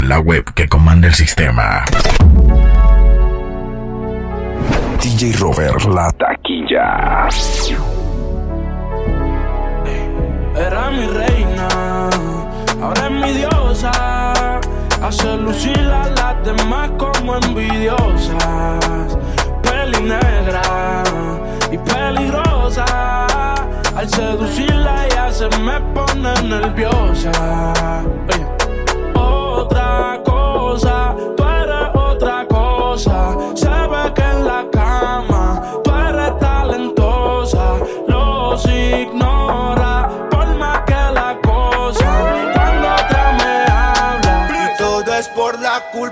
la web que comanda el sistema. DJ Robert, la taquilla. Era mi reina, ahora es mi diosa. Hace lucir a las demás como envidiosas. Peli negra y peligrosa. Al seducirla ya se me pone nerviosa. goza.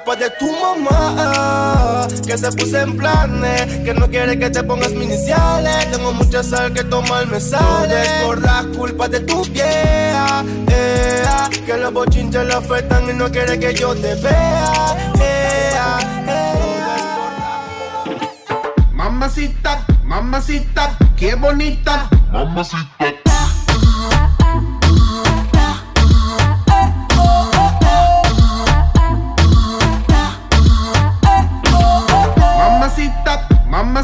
Culpa de tu mamá Que se puse en planes Que no quiere que te pongas mis iniciales Tengo mucha sal que tomar me sale Todo es por la culpa de tu vieja ea, Que los bochinches le afectan Y no quiere que yo te vea ea, ea. Mamacita, mamacita, qué bonita. Mamacita,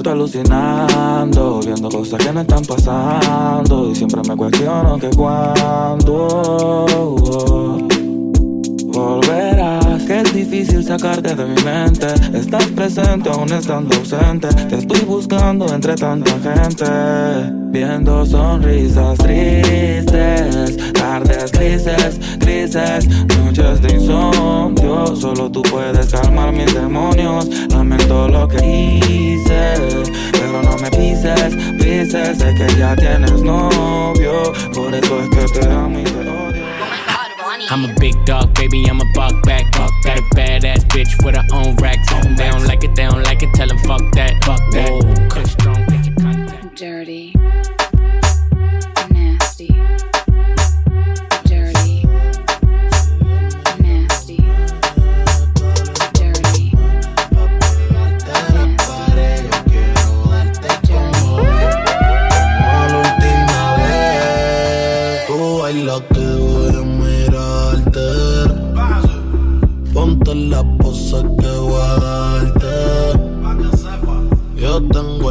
Desierto alucinando, viendo cosas que no están pasando y siempre me cuestiono que cuándo volverás, que es difícil sacarte de mi mente. Estás presente aún estando ausente, te estoy buscando entre tanta gente, viendo sonrisas tristes, tardes grises, grises, noches de insomnio. Solo tú puedes calmar mis demonios. Lamento lo que hice, pero no me pises, pises. Sé que ya tienes novio, por eso es que te amo y te odio. I'm a big dog, baby, I'm a buck back. Got a badass bitch with her own racks. They don't like it, they don't like it, tell them fuck that. Fuck that. Kush don't get your contact. Dirty.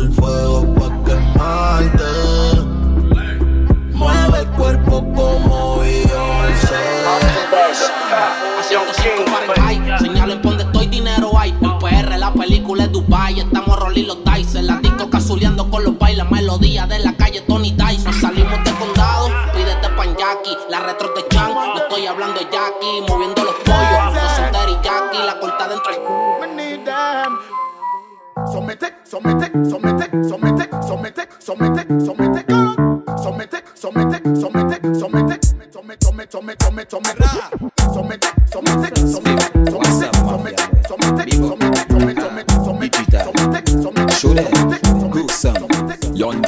El fuego pa' quemarte Mueve el cuerpo como Haciendo cinco Fahrenheit. Señalen por donde estoy, dinero hay. En PR, la película es Dubai. Estamos rolling los dice. La disco casuleando con los bailes. Melodía de la calle Tony Dice. Salimos de condado, pídete pan Jackie. La retro de Chan, no estoy hablando de Jackie. Moviendo los pollos. Los son Jackie. La corta dentro del Somete, somete, somete, somete, somete, somete, somete, somete, somete, somete, somete, somete, somete, somete,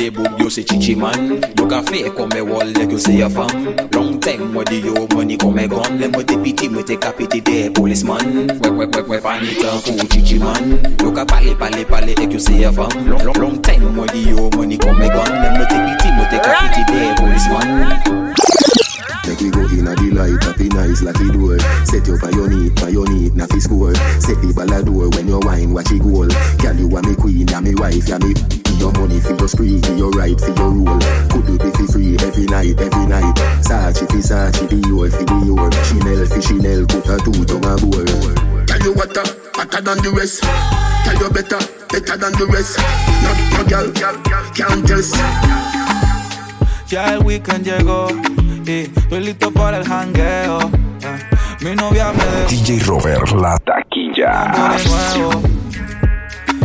Yonde book you say chichi man You ka fake on me wall like you say your fam Long time with the yo money come me gone Let me take pity me take a pity there policeman Wep wep wep wep pan it up cool chichi man You ka pale pale pale like you say your fam Long long long time with the yo money come me gone Let me take pity me take a pity there policeman eyes like it door. Set you by your need, by your need, na fi score. Set the ball a door when you wine, watch it goal. Girl, you are me queen, ya me wife, ya me. Your money for your spree, for your right, for your rule. Could do be for free every night, every night. Sachi fi Sachi, the your fi the your. Chanel fi Chanel, put a two to my boy. Tell you what, uh, hotter than the rest. Tell you better, better than the rest. No, no girl, can't test. Ya el weekend llegó y estoy listo para el jangueo. Eh, Mi novia me dejó DJ Robert, la taquilla.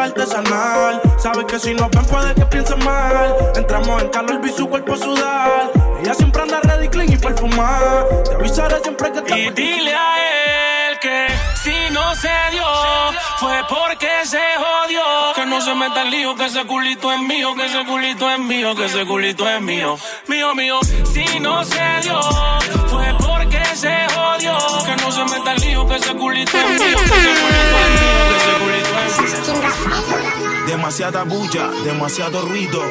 es artesanal. Sabes que si no ven, puede que piense mal. Entramos en calor, vi su cuerpo sudar. Ella siempre anda ready, clean y perfumada. Te avisaré siempre que está Y dile a él que si no se dio, fue porque se jodió. Que no se meta en lío, que ese culito es mío, que ese culito es mío, que ese culito es mío. Mío, mío. Si no se dio, porque se jodió. Que no se meta en lío, que ese culito es mío, que ese culito es mío, que ese culito es mío. Demasiada bulla, demasiado ruido.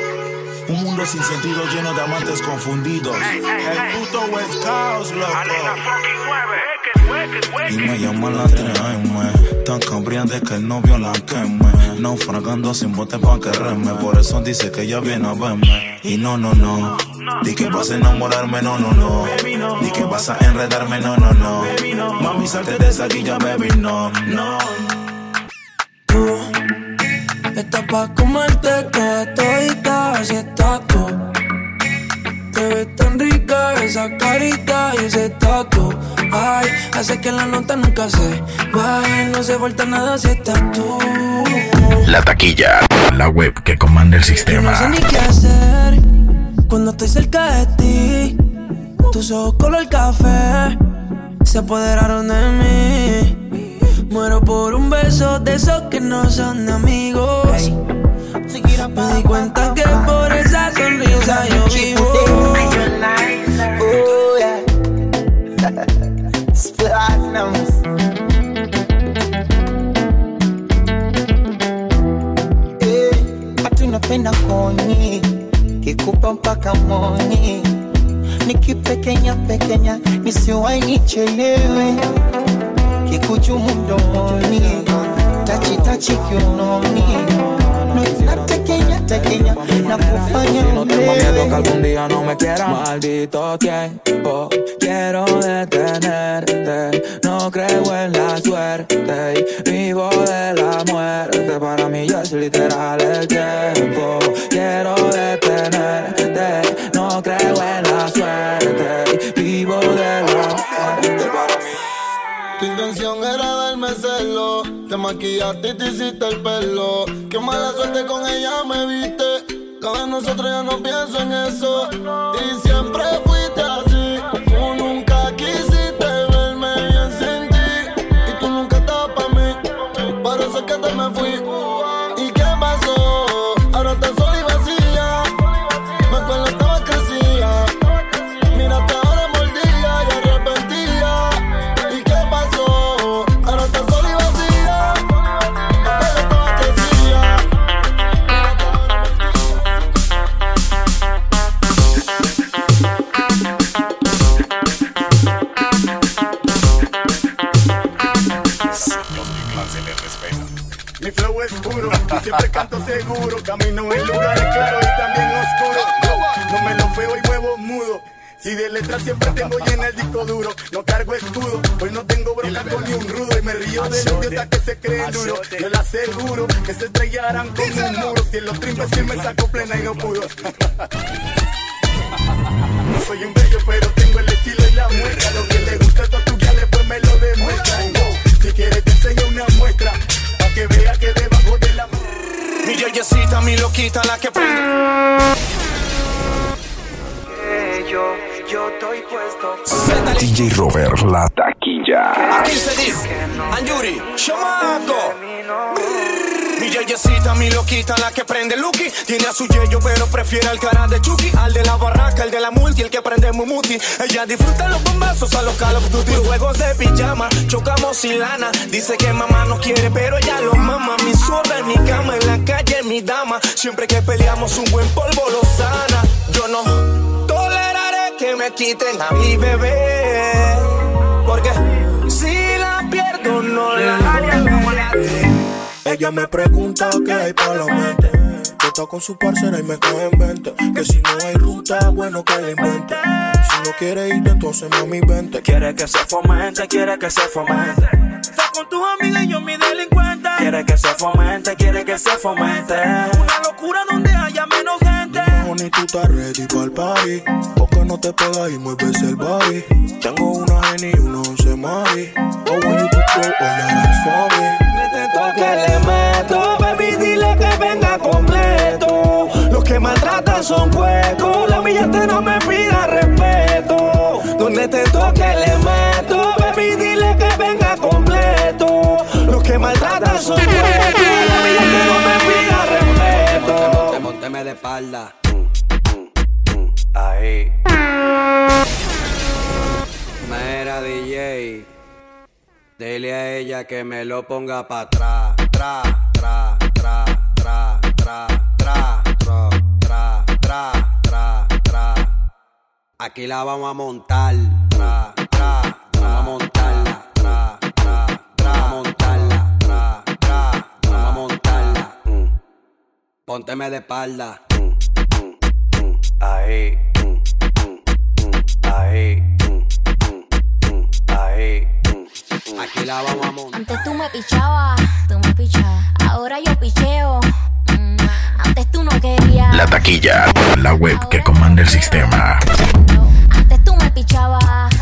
Un mundo sin sentido lleno de amantes confundidos. El puto West Coast, loco. Y me llaman la 3M Tan cambriante que el novio la queme. Naufragando sin bote pa' que reme. Por eso dice que ella viene a verme. Y no, no, no. Di que vas a enamorarme, no, no, no. Di que vas a enredarme, no, no, no. Mami, salte de esa guilla, baby, no, no. Tú estás pa' comerte toda todita Así estás tú. Te ves tan rica esa carita y ese tatu Ay, hace que la nota nunca se baje No se falta nada si estás tú La taquilla, la web que comanda el No sé sistema. ni qué hacer cuando estoy cerca de ti. Tus ojos color café se apoderaron de mí. Muero por un beso de esos que no son de amigos. Me di cuenta que por esa sonrisa yo vivo. Nikipekenya pekenya nisiwai nichelewe kikuchumu mdomoni tachitachi kiunoni natekenya tekenya na kufanya No tengo miedo que algún día no me quieran. Maldito tiempo, quiero detenerte. No creo en la suerte y vivo de la muerte. Para mí ya es literal maquillaste y te hiciste el pelo. Qué mala suerte con ella me viste. Lo de nosotros ya no pienso en eso. Y siempre fuiste así. Camino en lugares claros y también oscuros. No me lo feo y muevo mudo. Si de letras siempre tengo llena el disco duro, no cargo escudo, hoy no tengo bronca con ni un rudo y me río de los idiotas que se creen duro. Yo le aseguro que se estrellarán con un muro. Si en los trimpes sí me saco plena y no pudo. No soy un bello, pero Mi yeyecita, mi loquita, la que prende. yo, yo estoy puesto. DJ Robert, la taquilla. Aquí se dice, Anjuri, chamaco. Mi yeyecita, mi loquita, la que prende Lucky. Tiene a su yeyo, pero prefiere al cara de Chucky. Al de la barraca, el de la multi, el que prende Mumuti. Ella disfruta los bombazos a los Call of Duty. Juegos de pijama, chocamos sin lana. Dice que mamá no quiere, pero ella lo mama. Siempre que peleamos, un buen polvo lo sana. Yo no toleraré que me quiten a mi bebé. Porque si la pierdo, no la haré. Ella me pregunta qué hay para la mente. Que está con su parcera y me coge en 20. Que si no hay ruta, bueno que la invente. Si no quiere irte, entonces mami vente. Quiere que se fomente, quiere que se fomente. Está con tus amigas y yo mi delincuente. Quiere que se fomente, quiere que se fomente. Una locura donde haya menos gente. Honey, tú estás ready para el party. Porque no te pegas y mueves el body. Tengo una Henny y una once Mari. Oh, when you do all that's for me. que le meto, baby, dile que venga completo. Los que maltratan son huecos, la billete no me pida respeto. Donde te toque le meto, baby, dile que venga completo. Que son huecos, la billete no me pida respeto. Monteme de espalda. Ahí. Mera DJ. Dile a ella que me lo ponga pa' atrás. Tra, tra, tra, tra, tra, tra, tra, tra, tra, tra, tra. Aquí la vamos a montar. Pónteme de espalda. Ahí. Ahí. Ahí. Aquí la vamos a montar. Antes tú me pichabas, tú me pichabas. Ahora yo picheo. Mm, Antes tú no querías. La taquilla, la web que comanda el sistema. Antes tú me pichabas.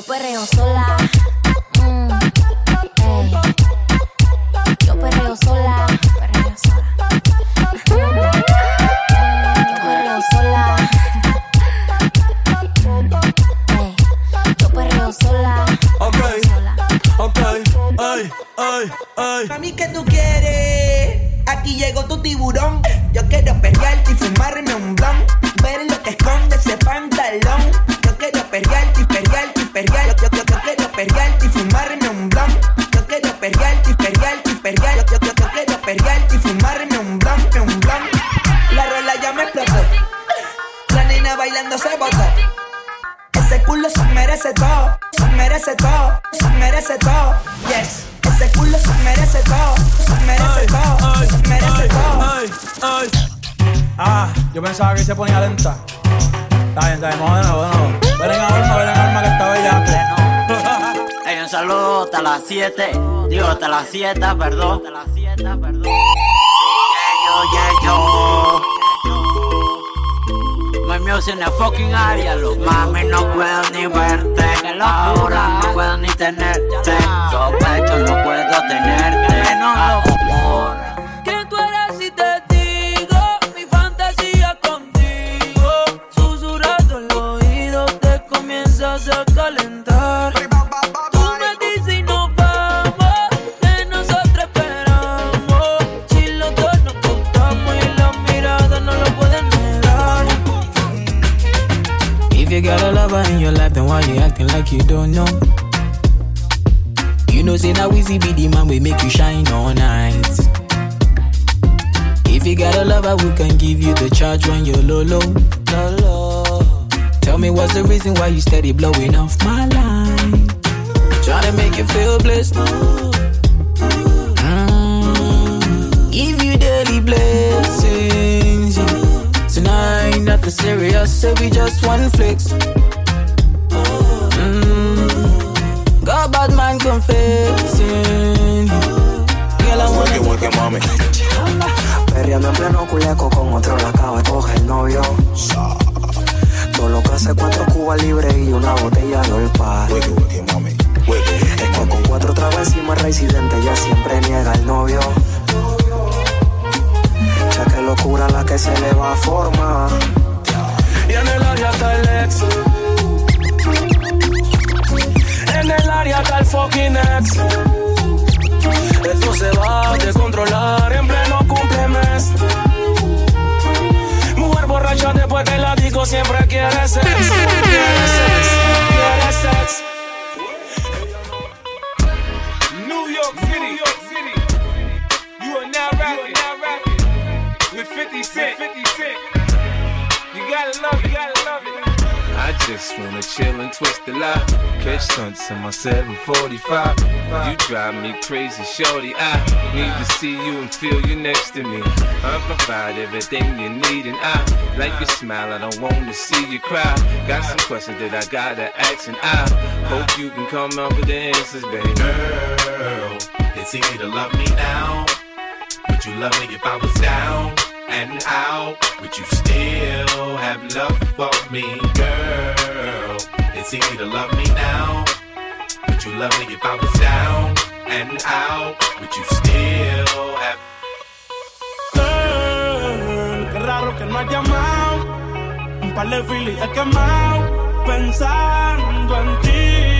Yo perreo sola. Mm, ey. Yo perreo sola. Perreo sola. Yo perreo sola. Ey, Yo perreo sola. Ok, ok, ay, ay, ay. Mami, ¿qué tú quieres? Aquí llegó tu tiburón. Perrearte. Yo, yo, yo quiero perrearte y fumarme un blon, un blon. La rola ya me explotó. La nena bailando se botó. Ese culo se merece todo, se merece todo, se merece todo. Yes, ese culo se merece todo, se merece todo, se merece todo. Ay, ay. Ah, yo pensaba que se ponía lenta. Está bien, está bien, vamos de nuevo, de nuevo. Ven en alma, ven en alma que está bella. Ey, un saludo hasta las 7. Digo, hasta las 7, perdón. Hasta las 7, perdón. Yeah, yo, yeah, yo. My music en la fucking área, los mami no puedo ni verte. Ahora no puedo ni tenerte. Sospecho, no puedo tenerte. No, no, like you don't know? You know, say now easy be the man we make you shine all night. If you got a lover who can give you the charge when you're low, low, low, low. Tell me what's the reason why you steady blowing off my line? Trying to make you feel blessed. Mm, Give you daily blessings. yeah. Tonight, nothing serious, so we just one flex. Mm, got bad man confessing. Girl, I wanna Work it, mami. Perreando en pleno culeco con otro la acaba de coger el novio. Todo lo que hace cuatro cubas libres y una botella de olpa. Es que con cuatro trabas y más residente ella siempre niega el novio. Ya que locura la que se le va a formar. Y en el área está el ex. En el fucking ex. Esto se va a descontrolar en pleno cumplemes. Mujer borracha después que la siempre quiere sex. Quiere sex, quiere sex. New York City. You are now rapping, with 50 Cent. 50 Cent. You gotta love you gotta just wanna chill and twist the lot. Catch stunts in my 745. You drive me crazy, shorty. I need to see you and feel you next to me. I provide everything you need, and I like your smile. I don't wanna see you cry. Got some questions that I gotta ask, and I hope you can come up with the answers, baby. Girl, it's easy to love me now. Would you love me if I was down and out? Would you still have love for me, girl? It's easy to love me now. Would you love me if I was down and out? Would you still have Girl, qué raro que no has llamado. Un par de filis he quemado. Pensando en ti,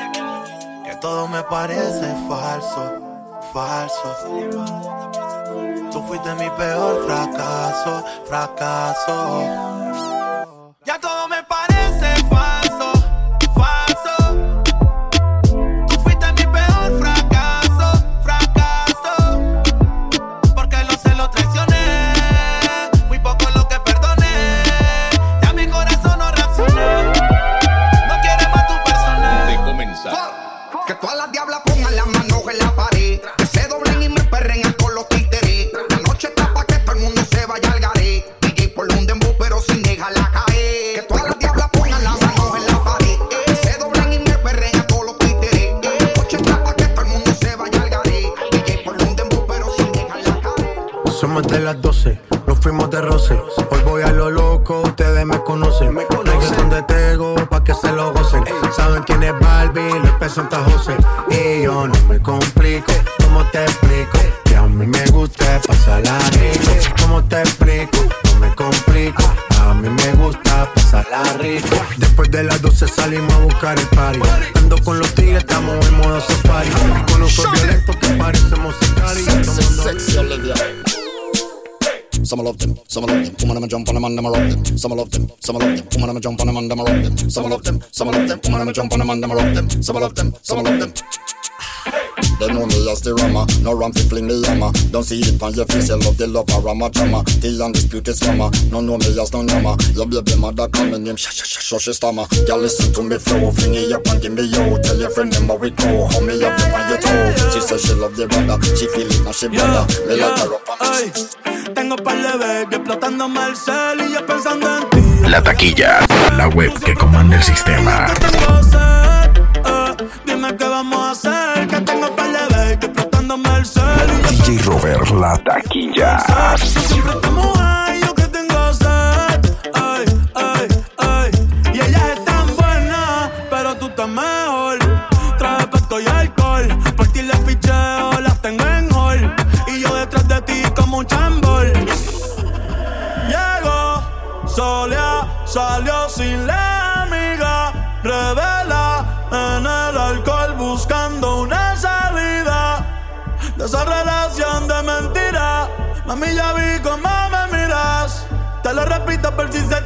todo me parece falso, falso. Tú fuiste mi peor fracaso, fracaso. Ya Some love them, some love them. Woman, I'ma jump on them and I'ma rock them. Some love them, some love them. Woman, I'ma jump on them and I'ma rock them. Some love them, some love them. Woman, I'ma jump on them and I'ma rock them. Some love them, some love them. They know me as the rama, no ram fi fling the hammer. Don't see it on your face, you love the love rama drama. The undisputed scammer, no know me as no yama. Your baby mother call me name, shh shh shh shh she stammer. Girl listen to me flow, fling it up and give me yo. Tell your friend them how we go, how me up on your toe. She says she love the brother, she feel it now she brother. Me like her up on Ay, tengo par de baby explotándome el cel y yo pensando en ti. La taquilla, la web que comanda el sistema. Tengo sed, eh, dime qué vamos a hacer. DJ Robert, la taquilla. Mami, ya vi cómo me miras. Te lo repito por si se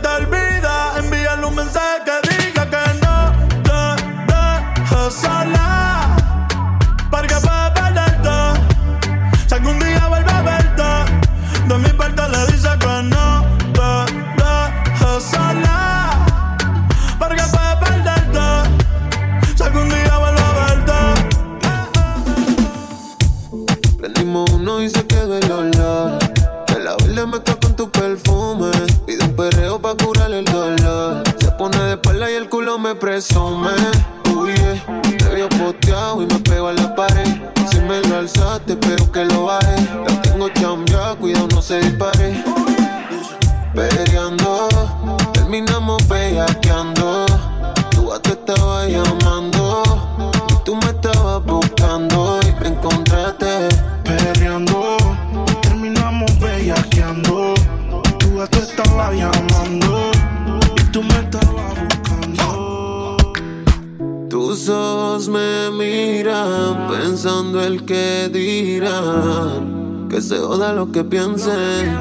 que piensen.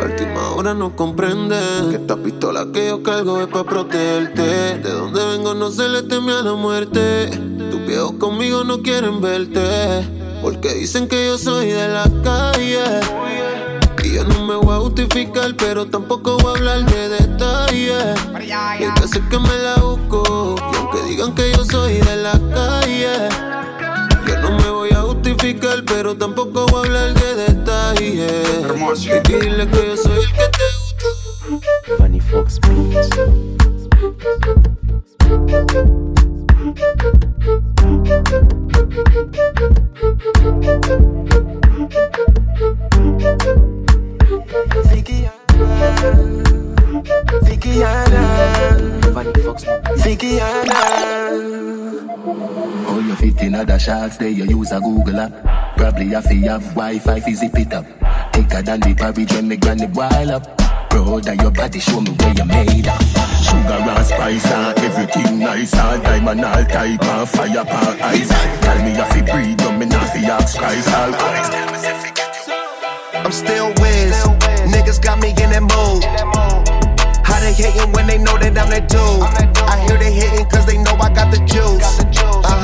A última hora no comprenden que esta pistola que yo cargo es para protegerte. De donde vengo no se le teme a la muerte. Tus viejos conmigo no quieren verte. Porque dicen que yo soy de la calle. Y yo no me voy a justificar, pero tampoco voy a hablar de detalles. Hay veces que me la busco. Y aunque digan que yo soy de la calle, yo no me voy a justificar, pero tampoco voy a hablar de más y dile que soy el que te gusta. Funny Fox Beats. Vicky Anna, Vicky Anna, 15 other shots there, you use a Google app. Probably have to have Wi-Fi, fizzy it up. Thicker than the porridge when me granny while up. Bro, that your body, show me where you made up. Sugar and spice and everything nice All diamond, all type and fire and ice Tell me if you breathe, don't me not fi ask Christ All guys I'm still whiz, niggas got me in that mood how they hating when they know that I'm that dude? I hear they hating cause they know I got the juice. Uh-huh.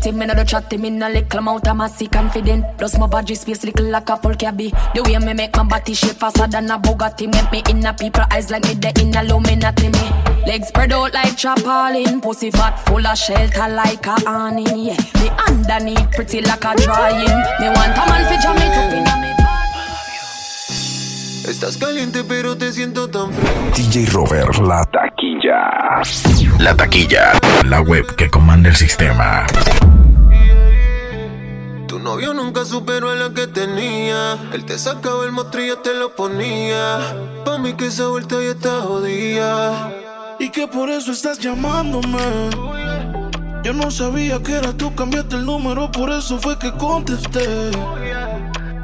Cheating, me not do chatting, me not little amount of massy confident. Plus my body space little like a full cabby. The way me make my body shape faster than a Bugatti. Make me in a people eyes like me the in a Illuminati me. Legs spread out like chapalin, pussy fat full of shelter like a awning. Yeah, me underneath pretty like a drawing. Me want a man fi jam it up in a me. Estás caliente, pero te siento tan frío. DJ Robert, la taquilla. La taquilla, la web que comanda el sistema. Tu novio nunca superó a la que tenía. Él te sacaba el mostrillo, te lo ponía. Pa' mí que esa vuelta ya está jodida. Y que por eso estás llamándome. Yo no sabía que era tú, cambiaste el número, por eso fue que contesté.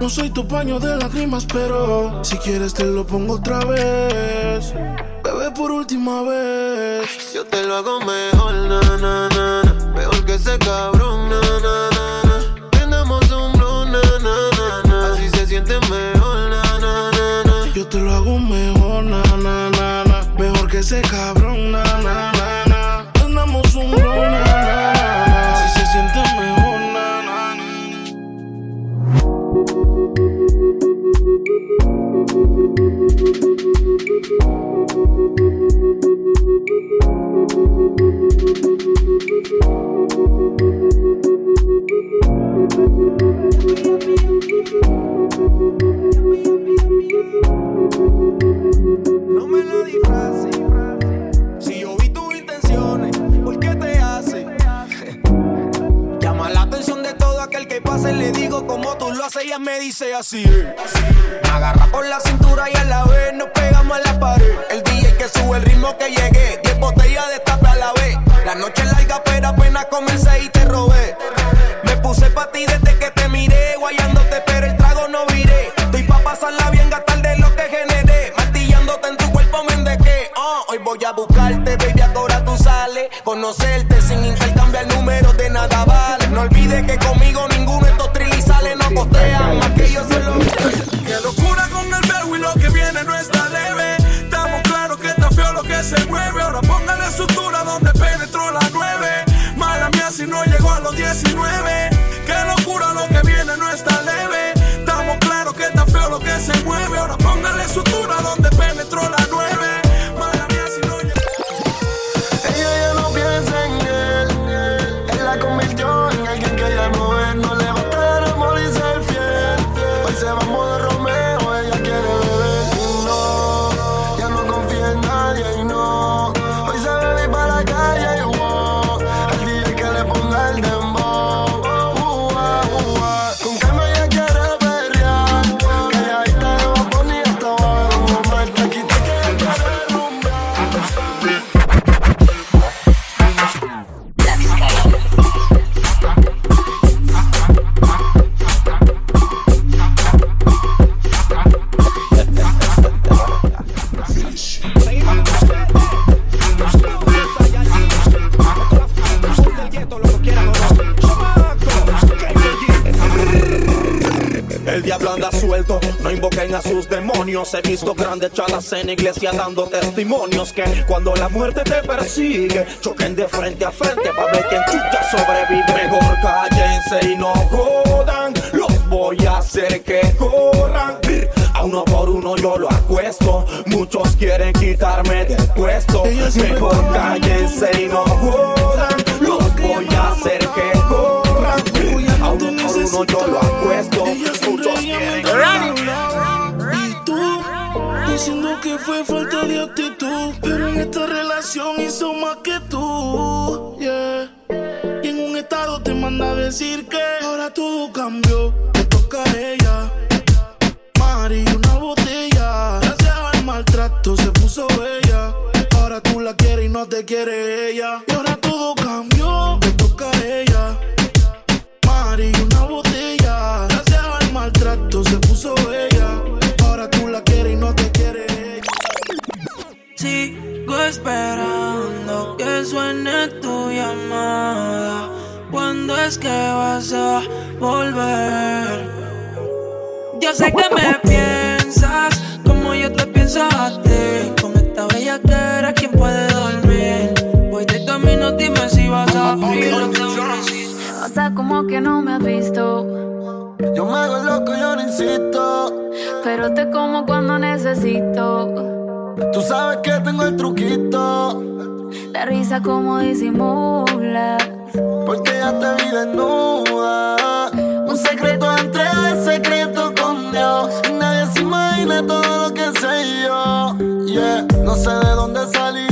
No soy tu paño de lágrimas, pero si quieres te lo pongo otra vez. Bebé, por última vez. Yo te lo hago mejor, na, na, na, na. Mejor que ese cabrón, na, na, na, na. Prendamos un blue, na, na, na, na. Así se siente mejor, na, na, na, na. Yo te lo hago mejor, na, na, na, na. Mejor que ese cabrón, No me la disfraces. Le digo como tú lo haces, ella me dice así. Me agarra por la cintura y a la vez nos pegamos a la pared. El DJ que sube el ritmo que llegué. Diez botellas de tape a la vez. La noche es larga, pero apenas comencé y te robé. Me puse pa' ti desde que te miré, guayándote, pero el trago no viré. Estoy pa' pasarla bien, gastar de lo que generé. Martillándote en tu cuerpo, me endequé. Ah, hoy voy a buscarte, baby, ahora tú sales. Conocerte invoquen a sus demonios. He visto grandes chalas en iglesia dando testimonios que cuando la muerte te persigue, choquen de frente a frente para ver quién chucha sobrevive. Mejor cállense y no jodan, los voy a hacer que corran. A uno por uno yo lo acuesto, muchos quieren quitarme del puesto. Mejor cállense y no jodan, los voy a hacer que corran. A uno por uno yo lo acuesto, quieren Y tú, diciendo que fue falta de actitud. Pero en esta relación hizo más que tú. Yeah. Y en un estado te manda a decir que ahora todo cambió. Te toca a ella. Mari, una botella. Gracias al maltrato se puso bella. Ahora tú la quieres y no te quiere ella. Y ahora Sigo esperando que suene tu llamada. ¿Cuándo es que vas a volver? Yo sé que me piensas como yo te pienso a ti. Con esta bella que eres, ¿quién puede dormir? Voy de camino, dime si vas a abrir. O sea, como que no me has visto. Yo me hago loco, yo no insisto. Pero te como cuando necesito. Tú sabes que tengo el truquito. La risa como disimula. Porque ya te vi desnuda. Un secreto entre el secreto con Dios. Y nadie se imagina todo lo que sé yo. Yeah, no sé de dónde saliste,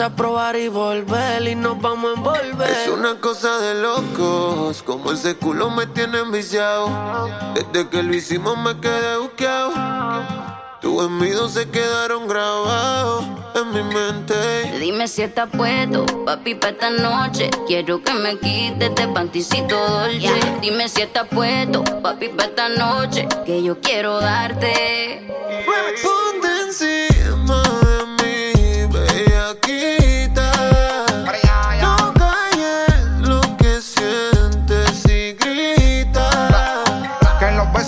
A probar y volver y nos vamos a envolver. Es una cosa de locos, como ese culo me tiene enviciado. Desde que lo hicimos me quedé buqueado. Tus envidios se quedaron grabados en mi mente. Dime si estás puesto, papi, para esta noche. Quiero que me quites este panticito dolce. Dime si estás puesto, papi, para esta noche. Que yo quiero darte. Ponte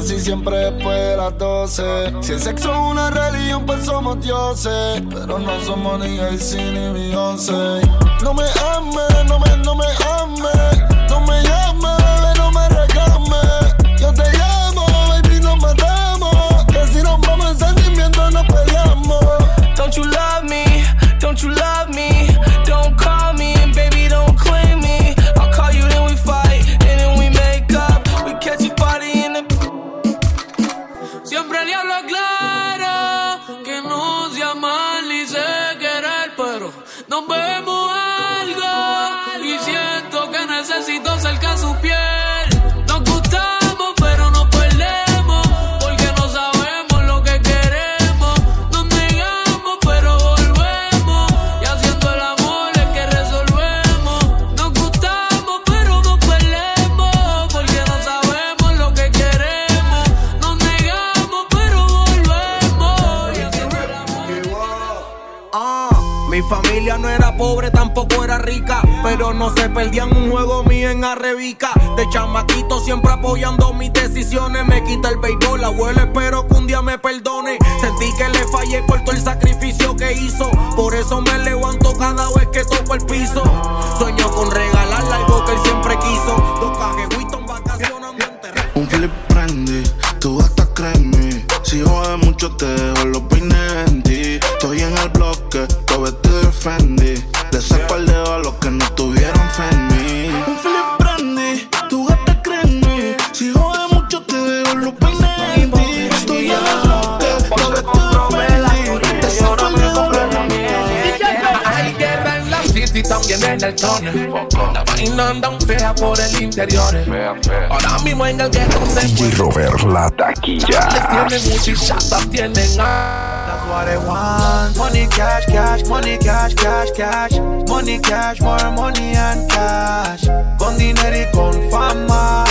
Casi siempre después de las 12. Si el sexo es una religión, pues somos dioses. Pero no somos ni Jay-Z ni Beyoncé. No me ames, no me, no me ames. No me llames, no me reclames. Yo te llamo, baby, nos matamos. Que si nos vamos en sentimiento, nos peleamos. Don't you love me? Don't you love me? Cerca su piel. No se perdían un juego mío en Arrebica. De chamaquito siempre apoyando mis decisiones. Me quita el béisbol, abuelo, espero que un día me perdone. Sentí que le fallé por todo el sacrificio que hizo. Por eso me levanto cada vez que toco el piso. Sueño con regalarle algo que él siempre quiso. Dos cajehuitos vacacionando en terreno. Un flip prende, tú hasta créeme. Si jode mucho te dejo los peines en ti. Estoy en el bloque, todo vestido de Fendi. Túnel. La vaina anda fea por el interior. Ahora mismo en el ghetto se DJ Robert, la taquilla. tienen muchachadas, tienen a. That's what I want. Money, cash, cash, money, cash, cash, cash. Money, cash, more money and cash. Con dinero y con fama.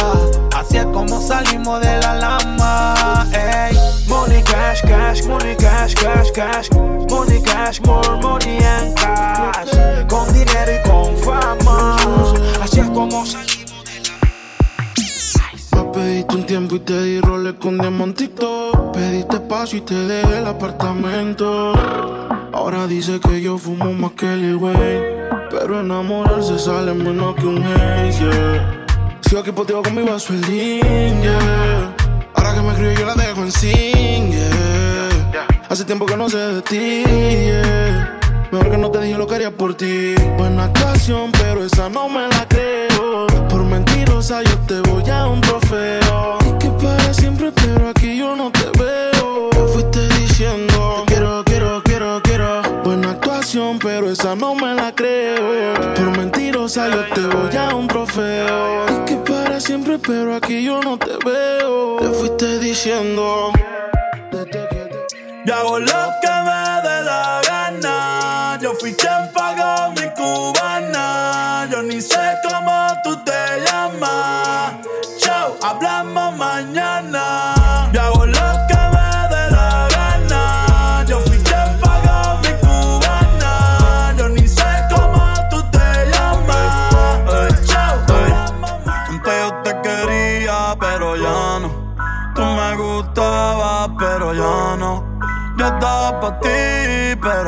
Así es como salimos de la lama. Ey. Money, cash, cash, money, cash, cash, cash. Money, cash, more money and cash. Con dinero y con fama. Así es como salimos. Me pediste un tiempo y te di roles con diamantito. Pediste espacio y te dejé el apartamento. Ahora dice que yo fumo más que Lil Wayne. Pero enamorarse sale menos que un haze, yeah. Sigo aquí poteo con mi vaso el yeah. Ahora que me escribe yo la dejo en sin, yeah. Hace tiempo que no sé de ti, yeah. Mejor que no te dije lo que haría por ti. Buena actuación, pero esa no me la creo. Por mentirosa yo te voy a un trofeo. Y que para siempre, pero aquí yo no te esa no me la creo. Por mentirosa yo te voy a un trofeo. Y que para siempre, pero aquí yo no te veo. Te fuiste diciendo. Yo hago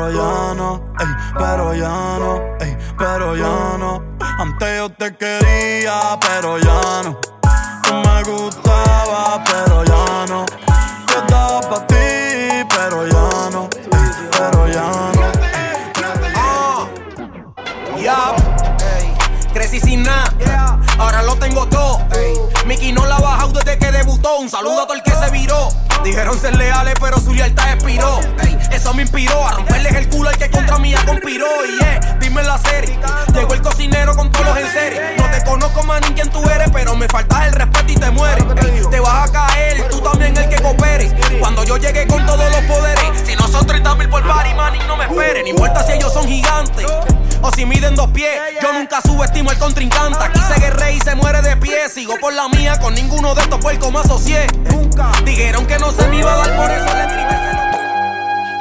pero ya no, ey, pero ya no, ey, pero ya no. Antes yo te quería, pero ya no. Tú me gustabas, pero ya no. Yo estaba pa' ti, pero ya no, ey, pero ya no. Ah, ey, crecí sin nada, ahora lo tengo todo. ey. Mickey no la ha bajado desde que debutó. Un saludo a todo el que se viró. Dijeron ser leales, pero su lealtad expiró. Me inspiró a romperles el culo al que contra mí ya conspiró. Y yeah, dime la serie. Llegó el cocinero con todos los en serie. No te conozco, man, ni quién tú eres, pero me faltas el respeto y te mueres. Te vas a caer, tú también el que coopere. Cuando yo llegue con todos los poderes, si no son 30 mil por party, man, y no me esperen. No importa si ellos son gigantes o si miden dos pies. Yo nunca subestimo al contrincante. Aquí se guerre y se muere de pie. Sigo por la mía, con ninguno de estos puercos me asocié. Nunca. Dijeron que no se me iba a dar por eso le grité.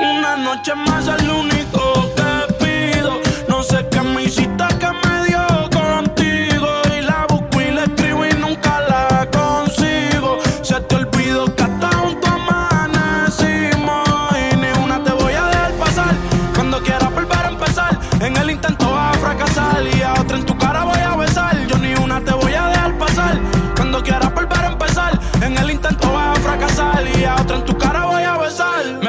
Una noche más es lo único que pido. No sé qué me hiciste que me dio contigo. Y la busco y la escribo y nunca la consigo. Se te olvidó que hasta junto amanecimos. Y ni una te voy a dejar pasar. Cuando quieras volver a empezar, en el intento vas a fracasar. Y a otra en tu cara voy a besar. Yo ni una te voy a dejar pasar. Cuando quieras volver a empezar, en el intento vas a fracasar. Y a otra en tu cara voy a besar.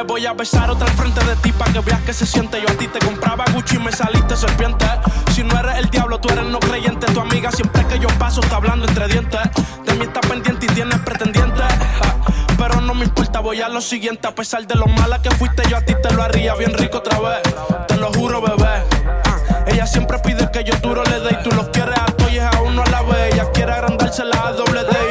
Voy a besar otra al frente de ti para que veas que se siente. Yo a ti te compraba Gucci y me saliste serpiente. Si no eres el diablo, tú eres no creyente. Tu amiga siempre que yo paso está hablando entre dientes. De mí está pendiente y tienes pretendiente. Ja, Pero no me importa, voy a lo siguiente. A pesar de lo mala que fuiste, yo a ti te lo haría bien rico otra vez. Te lo juro, bebé. Ah, ella siempre pide que yo duro le dé y tú los quieres a todos y a uno a la vez. Ella quiere agrandársela a doble D